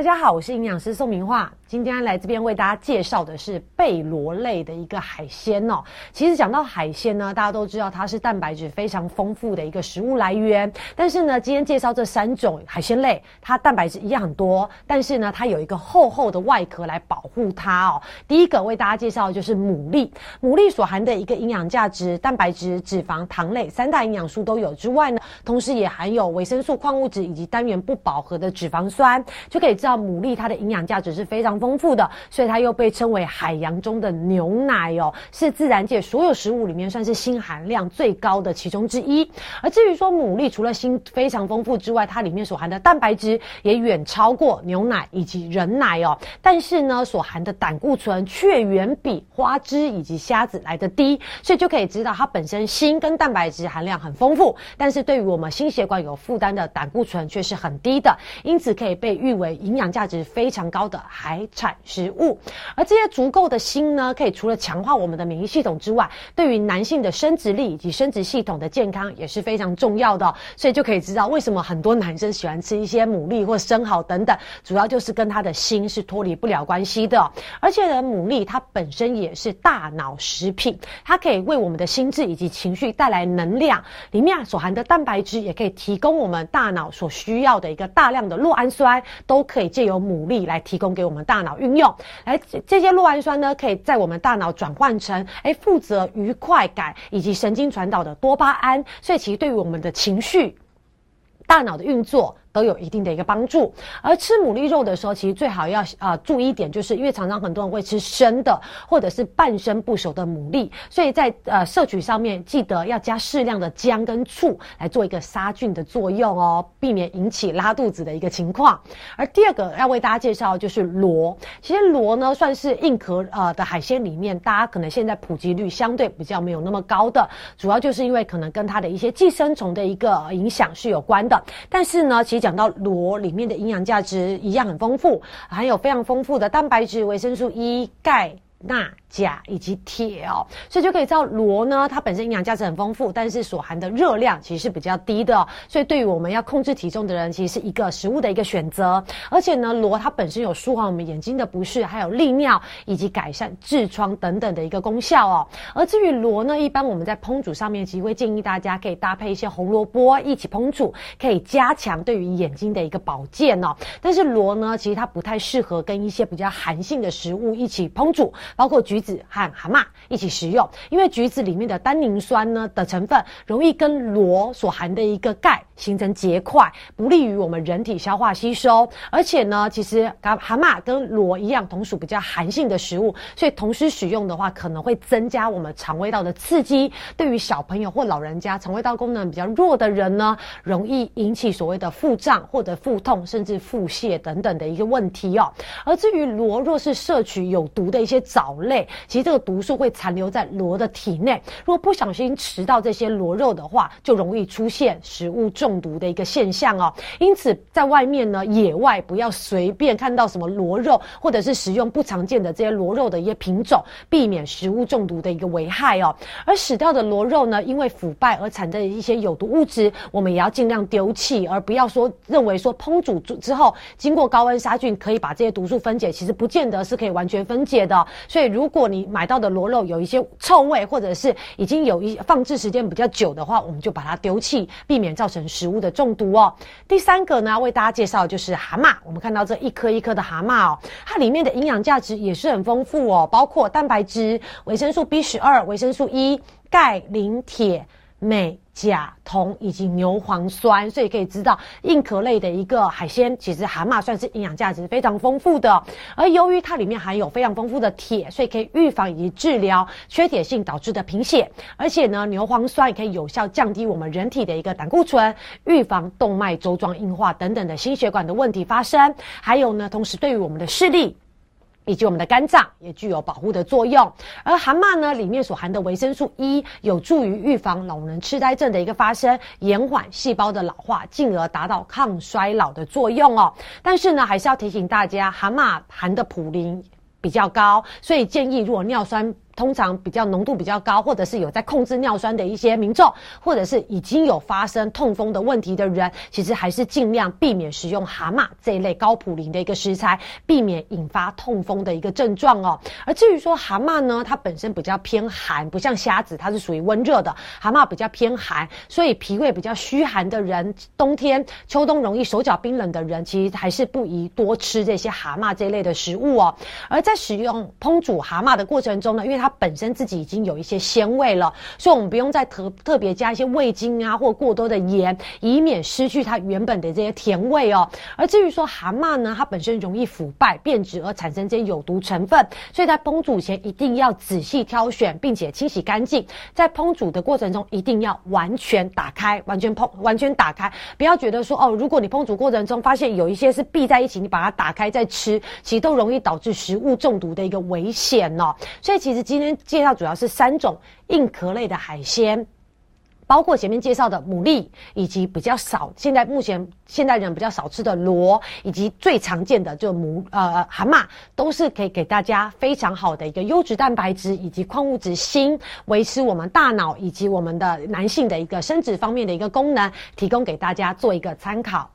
大家好，我是营养师宋明化。今天来这边为大家介绍的是贝螺类的一个海鲜哦。其实讲到海鲜呢，大家都知道它是蛋白质非常丰富的一个食物来源。但是呢，今天介绍这三种海鲜类，它蛋白质一样很多，但是呢，它有一个厚厚的外壳来保护它哦。第一个为大家介绍的就是牡蛎，牡蛎所含的一个营养价值，蛋白质、脂肪、糖类三大营养素都有之外呢，同时也含有维生素、矿物质以及单元不饱和的脂肪酸，就可以。知道牡蛎它的营养价值是非常丰富的，所以它又被称为海洋中的牛奶哦，是自然界所有食物里面算是锌含量最高的其中之一。而至于说牡蛎除了锌非常丰富之外，它里面所含的蛋白质也远超过牛奶以及人奶哦。但是呢，所含的胆固醇却远比花枝以及虾子来的低，所以就可以知道它本身锌跟蛋白质含量很丰富，但是对于我们心血管有负担的胆固醇却是很低的，因此可以被誉为。营养价值非常高的海产食物，而这些足够的锌呢，可以除了强化我们的免疫系统之外，对于男性的生殖力以及生殖系统的健康也是非常重要的。所以就可以知道为什么很多男生喜欢吃一些牡蛎或生蚝等等，主要就是跟他的锌是脱离不了关系的。而且呢，牡蛎它本身也是大脑食品，它可以为我们的心智以及情绪带来能量。里面所含的蛋白质也可以提供我们大脑所需要的一个大量的酪氨酸，都可。可以借由牡蛎来提供给我们大脑运用，来这些酪氨酸呢，可以在我们大脑转换成哎负责愉快感以及神经传导的多巴胺，所以其实对于我们的情绪、大脑的运作。都有一定的一个帮助，而吃牡蛎肉的时候，其实最好要啊注意一点，就是因为常常很多人会吃生的或者是半生不熟的牡蛎，所以在呃摄取上面记得要加适量的姜跟醋来做一个杀菌的作用哦，避免引起拉肚子的一个情况。而第二个要为大家介绍就是螺，其实螺呢算是硬壳呃的海鲜里面，大家可能现在普及率相对比较没有那么高的，主要就是因为可能跟它的一些寄生虫的一个影响是有关的，但是呢，其实。讲到螺里面的营养价值一样很丰富，含有非常丰富的蛋白质、维生素 E、钙。钠、钾以及铁哦，所以就可以知道螺呢，它本身营养价值很丰富，但是所含的热量其实是比较低的。所以对于我们要控制体重的人，其实是一个食物的一个选择。而且呢，螺它本身有舒缓我们眼睛的不适，还有利尿以及改善痔疮等等的一个功效哦。而至于螺呢，一般我们在烹煮上面，其实会建议大家可以搭配一些红萝卜一起烹煮，可以加强对于眼睛的一个保健哦。但是螺呢，其实它不太适合跟一些比较寒性的食物一起烹煮。包括橘子和蛤蟆一起食用，因为橘子里面的单宁酸呢的成分容易跟螺所含的一个钙形成结块，不利于我们人体消化吸收。而且呢，其实蛤蛤蟆跟螺一样，同属比较寒性的食物，所以同时使用的话，可能会增加我们肠胃道的刺激。对于小朋友或老人家肠胃道功能比较弱的人呢，容易引起所谓的腹胀或者腹痛，甚至腹泻等等的一个问题哦。而至于螺，若是摄取有毒的一些藻。藻类其实这个毒素会残留在螺的体内，如果不小心吃到这些螺肉的话，就容易出现食物中毒的一个现象哦。因此，在外面呢，野外不要随便看到什么螺肉，或者是食用不常见的这些螺肉的一些品种，避免食物中毒的一个危害哦。而死掉的螺肉呢，因为腐败而产生的一些有毒物质，我们也要尽量丢弃，而不要说认为说烹煮之后经过高温杀菌可以把这些毒素分解，其实不见得是可以完全分解的。所以，如果你买到的螺肉有一些臭味，或者是已经有一放置时间比较久的话，我们就把它丢弃，避免造成食物的中毒哦。第三个呢，为大家介绍就是蛤蟆。我们看到这一颗一颗的蛤蟆哦，它里面的营养价值也是很丰富哦，包括蛋白质、维生素 B 十二、维生素 E、钙、磷、铁。镁、钾、铜以及牛磺酸，所以可以知道硬壳类的一个海鲜，其实蛤蟆算是营养价值非常丰富的。而由于它里面含有非常丰富的铁，所以可以预防以及治疗缺铁性导致的贫血。而且呢，牛磺酸也可以有效降低我们人体的一个胆固醇，预防动脉粥状硬化等等的心血管的问题发生。还有呢，同时对于我们的视力。以及我们的肝脏也具有保护的作用，而蛤蟆呢里面所含的维生素 E 有助于预防老人痴呆症的一个发生，延缓细胞的老化，进而达到抗衰老的作用哦。但是呢，还是要提醒大家，蛤蟆含的普林比较高，所以建议如果尿酸。通常比较浓度比较高，或者是有在控制尿酸的一些民众，或者是已经有发生痛风的问题的人，其实还是尽量避免食用蛤蟆这一类高普林的一个食材，避免引发痛风的一个症状哦。而至于说蛤蟆呢，它本身比较偏寒，不像虾子，它是属于温热的。蛤蟆比较偏寒，所以脾胃比较虚寒的人，冬天、秋冬容易手脚冰冷的人，其实还是不宜多吃这些蛤蟆这一类的食物哦。而在使用烹煮蛤蟆的过程中呢，因为它本身自己已经有一些鲜味了，所以我们不用再特特别加一些味精啊，或过多的盐，以免失去它原本的这些甜味哦。而至于说蛤蟆呢，它本身容易腐败变质而产生这些有毒成分，所以在烹煮前一定要仔细挑选，并且清洗干净。在烹煮的过程中，一定要完全打开，完全烹完全打开，不要觉得说哦，如果你烹煮过程中发现有一些是闭在一起，你把它打开再吃，其实都容易导致食物中毒的一个危险哦。所以其实今天介绍主要是三种硬壳类的海鲜。包括前面介绍的牡蛎，以及比较少现在目前现代人比较少吃的螺，以及最常见的就母呃蛤蟆，都是可以给大家非常好的一个优质蛋白质以及矿物质锌，维持我们大脑以及我们的男性的一个生殖方面的一个功能，提供给大家做一个参考。